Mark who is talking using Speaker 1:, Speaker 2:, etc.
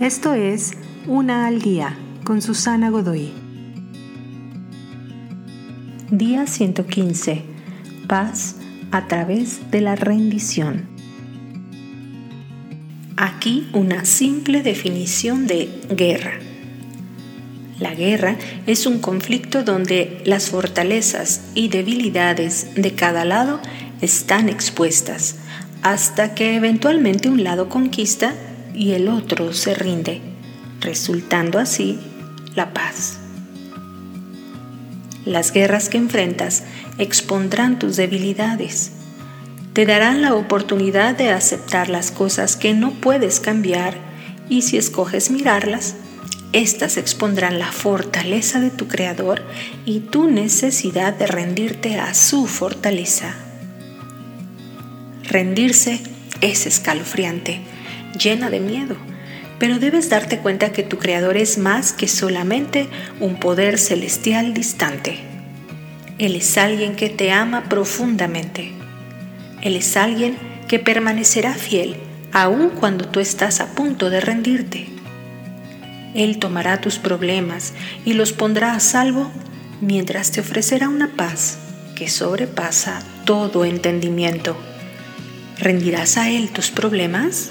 Speaker 1: Esto es Una al Día con Susana Godoy. Día 115. Paz a través de la rendición. Aquí una simple definición de guerra. La guerra es un conflicto donde las fortalezas y debilidades de cada lado están expuestas, hasta que eventualmente un lado conquista y el otro se rinde, resultando así la paz. Las guerras que enfrentas expondrán tus debilidades, te darán la oportunidad de aceptar las cosas que no puedes cambiar y si escoges mirarlas, éstas expondrán la fortaleza de tu Creador y tu necesidad de rendirte a su fortaleza. Rendirse es escalofriante llena de miedo, pero debes darte cuenta que tu Creador es más que solamente un poder celestial distante. Él es alguien que te ama profundamente. Él es alguien que permanecerá fiel aun cuando tú estás a punto de rendirte. Él tomará tus problemas y los pondrá a salvo mientras te ofrecerá una paz que sobrepasa todo entendimiento. ¿Rendirás a Él tus problemas?